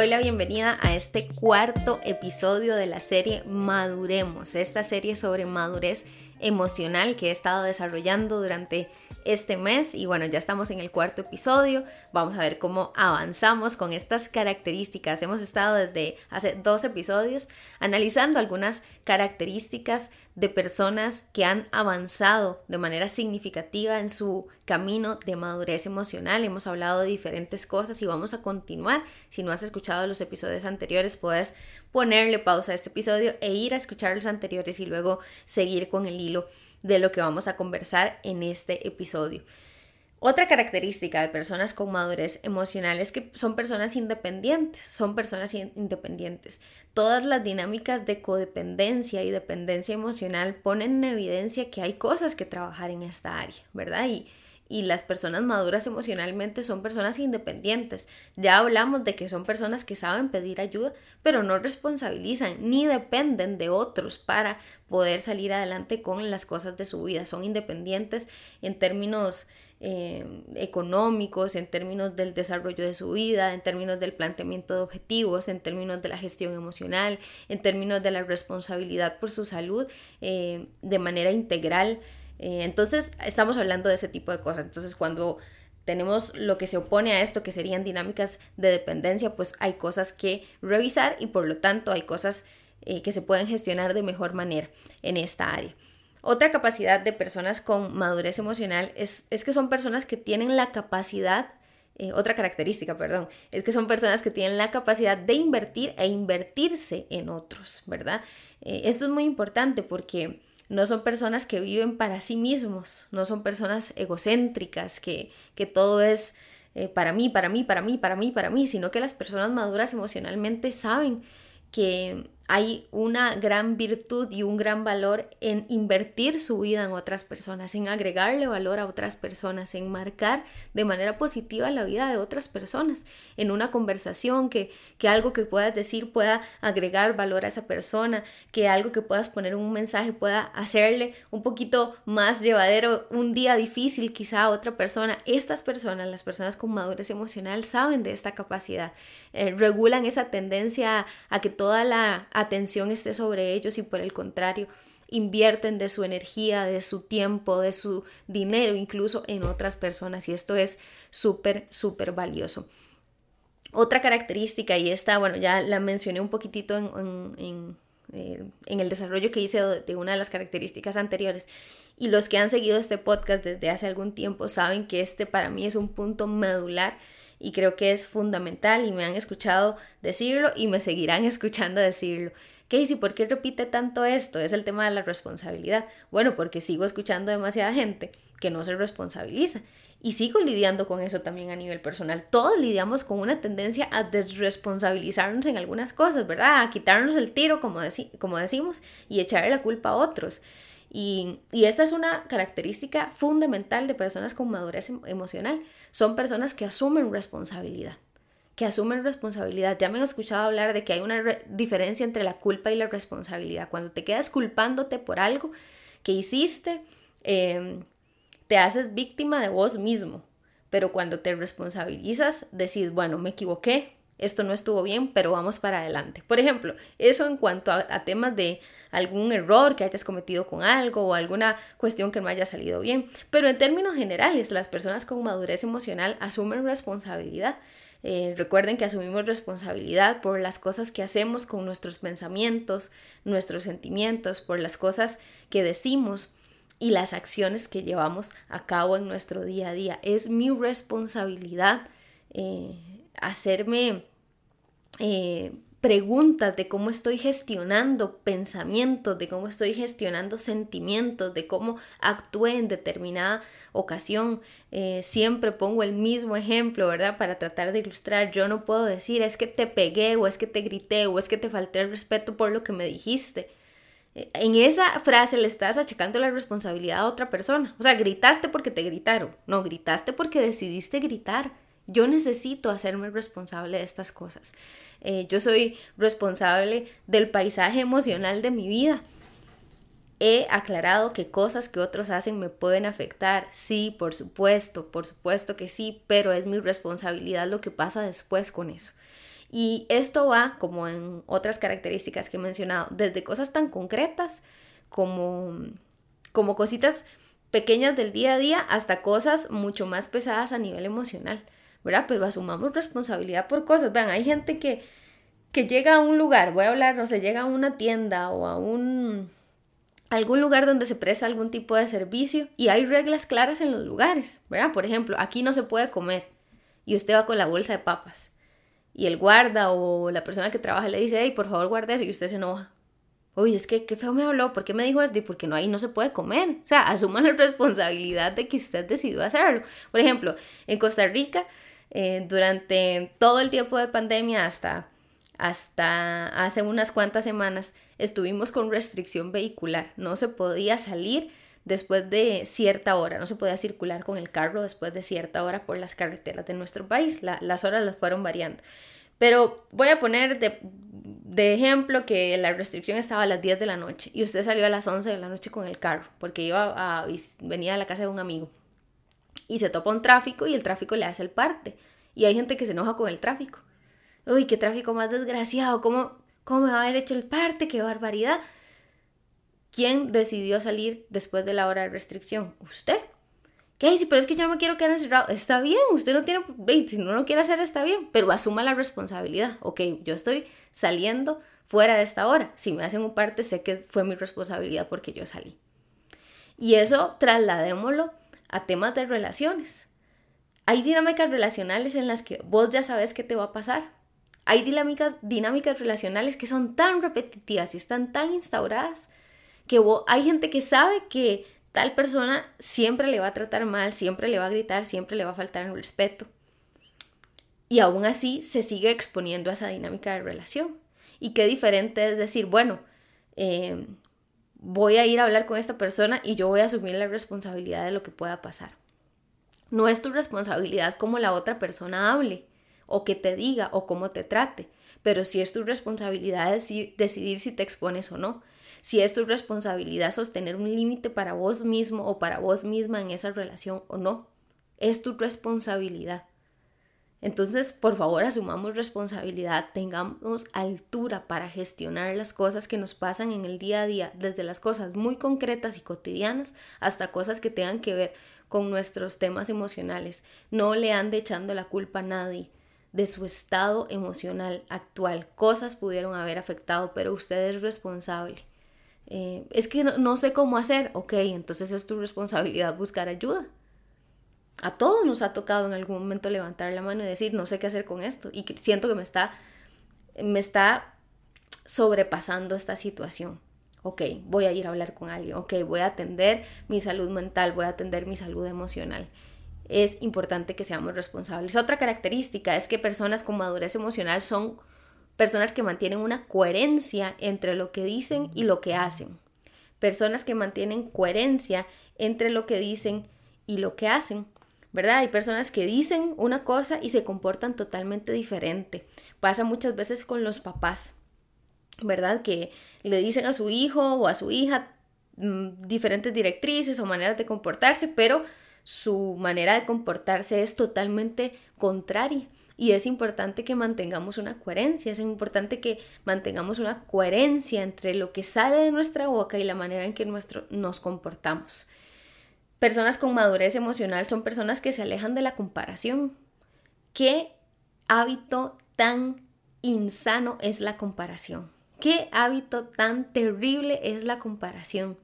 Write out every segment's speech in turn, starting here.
doy la bienvenida a este cuarto episodio de la serie Maduremos, esta serie sobre madurez emocional que he estado desarrollando durante este mes y bueno, ya estamos en el cuarto episodio, vamos a ver cómo avanzamos con estas características. Hemos estado desde hace dos episodios analizando algunas características de personas que han avanzado de manera significativa en su camino de madurez emocional. Hemos hablado de diferentes cosas y vamos a continuar. Si no has escuchado los episodios anteriores, puedes ponerle pausa a este episodio e ir a escuchar los anteriores y luego seguir con el hilo de lo que vamos a conversar en este episodio. Otra característica de personas con madurez emocional es que son personas independientes, son personas independientes. Todas las dinámicas de codependencia y dependencia emocional ponen en evidencia que hay cosas que trabajar en esta área, ¿verdad? Y, y las personas maduras emocionalmente son personas independientes. Ya hablamos de que son personas que saben pedir ayuda, pero no responsabilizan ni dependen de otros para poder salir adelante con las cosas de su vida. Son independientes en términos eh, económicos, en términos del desarrollo de su vida, en términos del planteamiento de objetivos, en términos de la gestión emocional, en términos de la responsabilidad por su salud eh, de manera integral. Eh, entonces, estamos hablando de ese tipo de cosas. Entonces, cuando tenemos lo que se opone a esto, que serían dinámicas de dependencia, pues hay cosas que revisar y por lo tanto hay cosas que se pueden gestionar de mejor manera en esta área. Otra capacidad de personas con madurez emocional es, que son personas que tienen la capacidad, eh, otra característica, perdón, es que son personas que tienen la capacidad de invertir e invertirse en otros, ¿verdad? Eh, esto es muy importante porque no son personas que viven para sí mismos, no son personas egocéntricas, que, que todo es eh, para mí, para mí, para mí, para mí, para mí, sino que las personas maduras emocionalmente saben que hay una gran virtud y un gran valor en invertir su vida en otras personas, en agregarle valor a otras personas, en marcar de manera positiva la vida de otras personas, en una conversación, que, que algo que puedas decir pueda agregar valor a esa persona, que algo que puedas poner un mensaje pueda hacerle un poquito más llevadero un día difícil quizá a otra persona. Estas personas, las personas con madurez emocional, saben de esta capacidad, eh, regulan esa tendencia a que toda la atención esté sobre ellos y por el contrario, invierten de su energía, de su tiempo, de su dinero incluso en otras personas y esto es súper, súper valioso. Otra característica, y esta, bueno, ya la mencioné un poquitito en, en, eh, el desarrollo que hice de una de las características anteriores, y los que han seguido este podcast desde hace algún tiempo saben que este para mí es un punto medular y creo que es fundamental y me han escuchado decirlo y me seguirán escuchando decirlo. Casey, ¿por qué repite tanto esto? Es el tema de la responsabilidad. Bueno, porque sigo escuchando demasiada gente que no se responsabiliza. Y sigo lidiando con eso también a nivel personal. Todos lidiamos con una tendencia a desresponsabilizarnos en algunas cosas, ¿verdad? A quitarnos el tiro, como, como decimos, y echarle la culpa a otros. Y, y, esta es una característica fundamental de personas con madurez em, emocional. Son personas que asumen responsabilidad que asumen responsabilidad. Ya me han escuchado hablar de que hay una diferencia entre la culpa y la responsabilidad. Cuando te quedas culpándote por algo que hiciste, em, te haces víctima de vos mismo. Pero cuando te responsabilizas, decís, bueno, me equivoqué, esto no estuvo bien, pero vamos para adelante. Por ejemplo, eso en cuanto a temas de algún error que hayas cometido con algo o alguna cuestión que no haya salido bien. Pero en términos generales, las personas con madurez emocional asumen responsabilidad. Eh, recuerden que asumimos responsabilidad por las cosas que hacemos con nuestros pensamientos, nuestros sentimientos, por las cosas que decimos y las acciones que llevamos a cabo en nuestro día a día. Es mi responsabilidad eh, hacerme eh, preguntas de cómo estoy gestionando pensamientos, de cómo estoy gestionando sentimientos, de cómo actué en determinada ocasión. Eh, siempre pongo el mismo ejemplo, ¿verdad? Para tratar de ilustrar. Yo no puedo decir es que te pegué o es que te grité o es que te falté el respeto por lo que me dijiste. Eh, en esa frase le estás achacando la responsabilidad a otra persona. O sea, gritaste porque te gritaron. No, gritaste porque decidiste gritar. Yo necesito hacerme responsable de estas cosas. Eh, yo soy responsable del paisaje emocional de mi vida. He aclarado que cosas que otros hacen me pueden afectar. Sí, por supuesto, por supuesto que sí, pero es mi responsabilidad lo que pasa después con eso. Y esto va, como en otras características que he mencionado, desde cosas tan concretas como, como cositas pequeñas del día a día hasta cosas mucho más pesadas a nivel emocional, ¿verdad? Pero asumamos responsabilidad por cosas. Vean, hay gente que, que llega a un lugar, voy a hablar, no sé, llega a una tienda o a un algún lugar donde se presta algún tipo de servicio y hay reglas claras en los lugares, ¿verdad? Por ejemplo, aquí no se puede comer y usted va con la bolsa de papas y el guarda o la persona que trabaja le dice, hey, por favor guarde eso y usted se enoja. Uy, es que qué feo me habló, ¿por qué me dijo esto? Porque no, ahí no se puede comer. O sea, asuman la responsabilidad de que usted decidió hacerlo. Por ejemplo, en Costa Rica, eh, durante todo el tiempo de pandemia hasta, hasta hace unas cuantas semanas, estuvimos con restricción vehicular. No se podía salir después de cierta hora, no se podía circular con el carro después de cierta hora por las carreteras de nuestro país. las horas las fueron variando. Pero voy a poner de, ejemplo que la restricción estaba a las 10 de la noche y usted salió a las 11 de la noche con el carro porque iba a, venía a la casa de un amigo y se topa un tráfico y el tráfico le hace el parte. Y hay gente que se enoja con el tráfico. Uy, qué tráfico más desgraciado, ¿cómo, cómo me va a haber hecho el parte? ¡Qué barbaridad! ¿Quién decidió salir después de la hora de restricción? ¿Usted? ¿Qué? Sí, pero es que yo no me quiero quedar encerrado. Está bien, usted no tiene, si no lo quiere hacer, está bien, pero asuma la responsabilidad. Ok, yo estoy saliendo fuera de esta hora. Si me hacen un parte, sé que fue mi responsabilidad porque yo salí. Y eso trasladémoslo a temas de relaciones. Hay dinámicas relacionales en las que vos ya sabes qué te va a pasar. Hay dinámicas, dinámicas relacionales que son tan repetitivas y están tan instauradas que hay gente que sabe que tal persona siempre le va a tratar mal, siempre le va a gritar, siempre le va a faltar el respeto. Y aún así se sigue exponiendo a esa dinámica de relación. Y qué diferente es decir, bueno, eh, voy a ir a hablar con esta persona y yo voy a asumir la responsabilidad de lo que pueda pasar. No es tu responsabilidad cómo la otra persona hable o que te diga o cómo te trate, pero sí es tu responsabilidad decidir si te expones o no si es tu responsabilidad sostener un límite para vos mismo o para vos misma en esa relación o no. Es tu responsabilidad. Entonces, por favor, asumamos responsabilidad, tengamos altura para gestionar las cosas que nos pasan en el día a día, desde las cosas muy concretas y cotidianas hasta cosas que tengan que ver con nuestros temas emocionales. No le ande echando la culpa a nadie de su estado emocional actual. Cosas pudieron haber afectado, pero usted es responsable. Eh, es que no, sé cómo hacer, ok, entonces es tu responsabilidad buscar ayuda. A todos nos ha tocado en algún momento levantar la mano y decir, no sé qué hacer con esto y siento que me está, me está sobrepasando esta situación. Ok, voy a ir a hablar con alguien, ok, voy a atender mi salud mental, voy a atender mi salud emocional. Es importante que seamos responsables. Otra característica es que personas con madurez emocional son personas que mantienen una coherencia entre lo que dicen y lo que hacen, personas que mantienen coherencia entre lo que dicen y lo que hacen. ¿Verdad? Hay personas que dicen una cosa y se comportan totalmente diferente. Pasa muchas veces con los papás, ¿verdad? Que le dicen a su hijo o a su hija mm, diferentes directrices o maneras de comportarse, pero su manera de comportarse es totalmente contraria y es importante que mantengamos una coherencia, es importante que mantengamos una coherencia entre lo que sale de nuestra boca y la manera en que nuestro, nos comportamos. Personas con madurez emocional son personas que se alejan de la comparación. ¿Qué hábito tan insano es la comparación? ¿Qué hábito tan terrible es la comparación?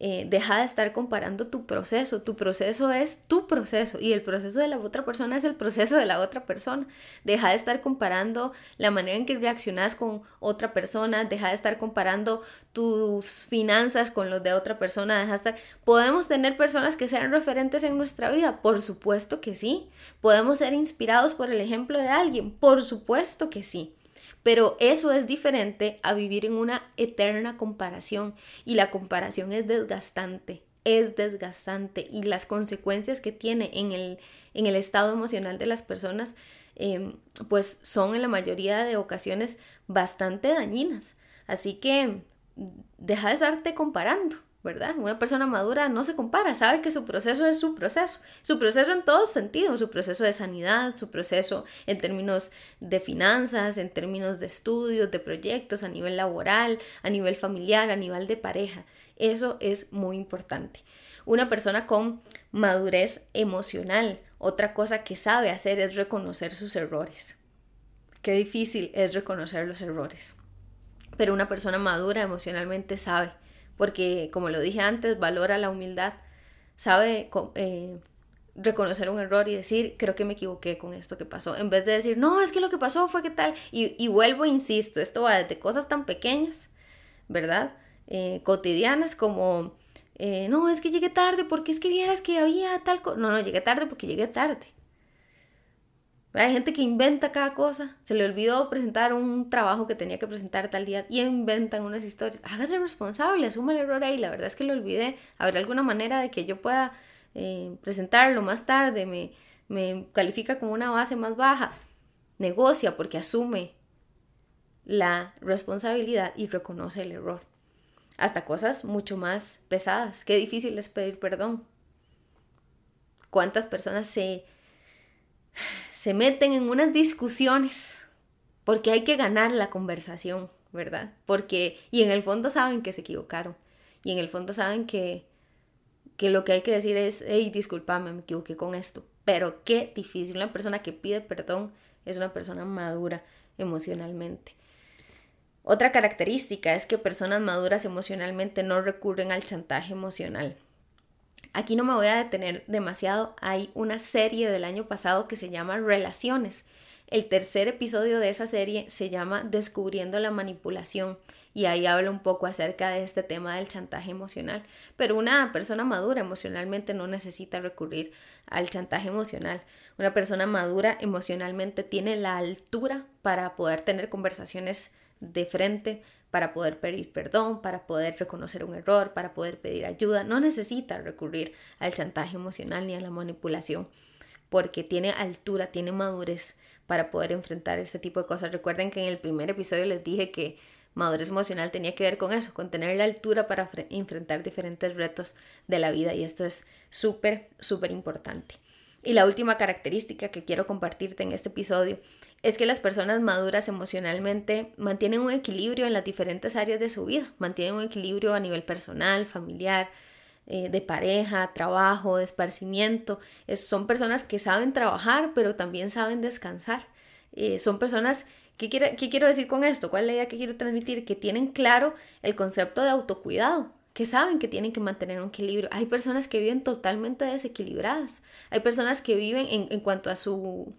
Eh, deja de estar comparando tu proceso. Tu proceso es tu proceso y el proceso de la otra persona es el proceso de la otra persona. Deja de estar comparando la manera en que reaccionas con otra persona. Deja de estar comparando tus finanzas con los de otra persona. Deja de estar... ¿Podemos tener personas que sean referentes en nuestra vida? Por supuesto que sí. ¿Podemos ser inspirados por el ejemplo de alguien? Por supuesto que sí. Pero eso es diferente a vivir en una eterna comparación. Y la comparación es desgastante, es desgastante. Y las consecuencias que tiene en el, en el estado emocional de las personas em, pues son en la mayoría de ocasiones bastante dañinas. Así que deja de estarte comparando, ¿verdad? Una persona madura no se compara, sabe que su proceso es su proceso, su proceso en todos sentidos, su proceso de sanidad, su proceso en términos de finanzas, en términos de estudios, de proyectos, a nivel laboral, a nivel familiar, a nivel de pareja. Eso es muy importante. Una persona con madurez emocional, otra cosa que sabe hacer es reconocer sus errores. Qué difícil es reconocer los errores. Pero una persona madura emocionalmente sabe, porque como lo dije antes, valora la humildad, sabe eh, reconocer un error y decir, creo que me equivoqué con esto que pasó, en vez de decir, no, es que lo que pasó fue que tal, y, y vuelvo, insisto, esto va desde cosas tan pequeñas, ¿verdad? Eh, cotidianas como, eh, no, es que llegué tarde porque es que vieras que había tal cosa, no, no, llegué tarde porque llegué tarde. Hay gente que inventa cada cosa. Se le olvidó presentar un trabajo que tenía que presentar tal día y inventan unas historias. Hágase responsable, asuma el error ahí. La verdad es que lo olvidé. ¿Habrá alguna manera de que yo pueda eh, presentarlo más tarde? Me, me califica con una base más baja. Negocia porque asume la responsabilidad y reconoce el error. Hasta cosas mucho más pesadas. Qué difícil es pedir perdón. ¿Cuántas personas se se meten en unas discusiones porque hay que ganar la conversación, ¿verdad? Porque, y en el fondo saben que se equivocaron, y en el fondo saben que, que lo que hay que decir es, hey, discúlpame, me equivoqué con esto. Pero qué difícil, una persona que pide perdón es una persona madura emocionalmente. Otra característica es que personas maduras emocionalmente no recurren al chantaje emocional. Aquí no me voy a detener demasiado. Hay una serie del año pasado que se llama Relaciones. El tercer episodio de esa serie se llama Descubriendo la manipulación y ahí habla un poco acerca de este tema del chantaje emocional. Pero una persona madura emocionalmente no necesita recurrir al chantaje emocional. Una persona madura emocionalmente tiene la altura para poder tener conversaciones de frente para poder pedir perdón, para poder reconocer un error, para poder pedir ayuda. No necesita recurrir al chantaje emocional ni a la manipulación, porque tiene altura, tiene madurez para poder enfrentar este tipo de cosas. Recuerden que en el primer episodio les dije que madurez emocional tenía que ver con eso, con tener la altura para enfrentar diferentes retos de la vida y esto es súper, súper importante. Y la última característica que quiero compartirte en este episodio es que las personas maduras emocionalmente mantienen un equilibrio en las diferentes áreas de su vida, mantienen un equilibrio a nivel personal, familiar, eh, de pareja, trabajo, de esparcimiento. son personas que saben trabajar, pero también saben descansar. Eh, son personas ¿Qué, ¿Qué quiero decir con esto? ¿Cuál es la idea que quiero transmitir? Que tienen claro el concepto de autocuidado, que saben que tienen que mantener un equilibrio. Hay personas que viven totalmente desequilibradas. Hay personas que viven en, cuanto a su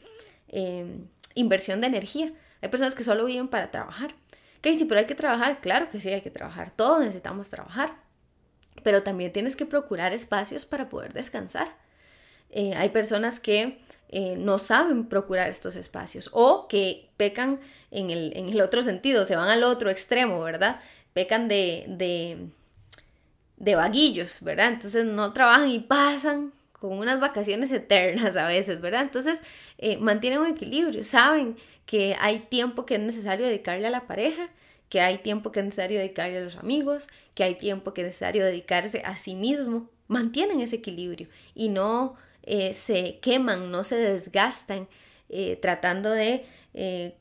em, inversión de energía. Hay personas que solo viven para trabajar. Que sí, pero hay que trabajar. Claro que sí, hay que trabajar. Todos necesitamos trabajar. Pero también tienes que procurar espacios para poder descansar. Eh, hay personas que eh, no saben procurar estos espacios o que pecan en el, en el, otro sentido, se van al otro extremo, ¿verdad? Pecan de de vaguillos, ¿verdad? Entonces no trabajan y pasan con unas vacaciones eternas a veces, ¿verdad? Entonces eh, mantienen un equilibrio, saben que hay tiempo que es necesario dedicarle a la pareja, que hay tiempo que es necesario dedicarle a los amigos, que hay tiempo que es necesario dedicarse a sí mismo, mantienen ese equilibrio y no eh, se queman, no se desgastan eh, tratando de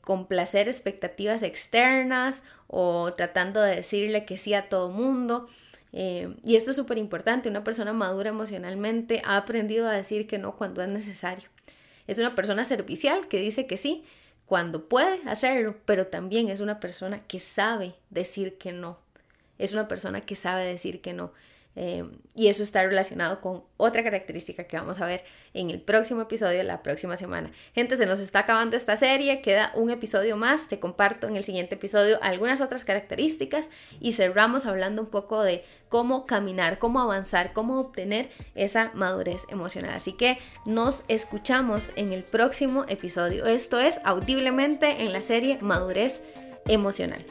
complacer expectativas externas o tratando de decirle que sí a todo mundo. Eh, y esto es súper importante, una persona madura emocionalmente ha aprendido a decir que no cuando es necesario. Es una persona servicial que dice que sí cuando puede hacerlo, pero también es una persona que sabe decir que no. Es una persona que sabe decir que no. Eh, y eso está relacionado con otra característica que vamos a ver en el próximo episodio la próxima semana. Gente, se nos está acabando esta serie, queda un episodio más, te comparto en el siguiente episodio algunas otras características y cerramos hablando un poco de cómo caminar, cómo avanzar, cómo obtener esa madurez emocional. Así que nos escuchamos en el próximo episodio. Esto es audiblemente en la serie Madurez Emocional.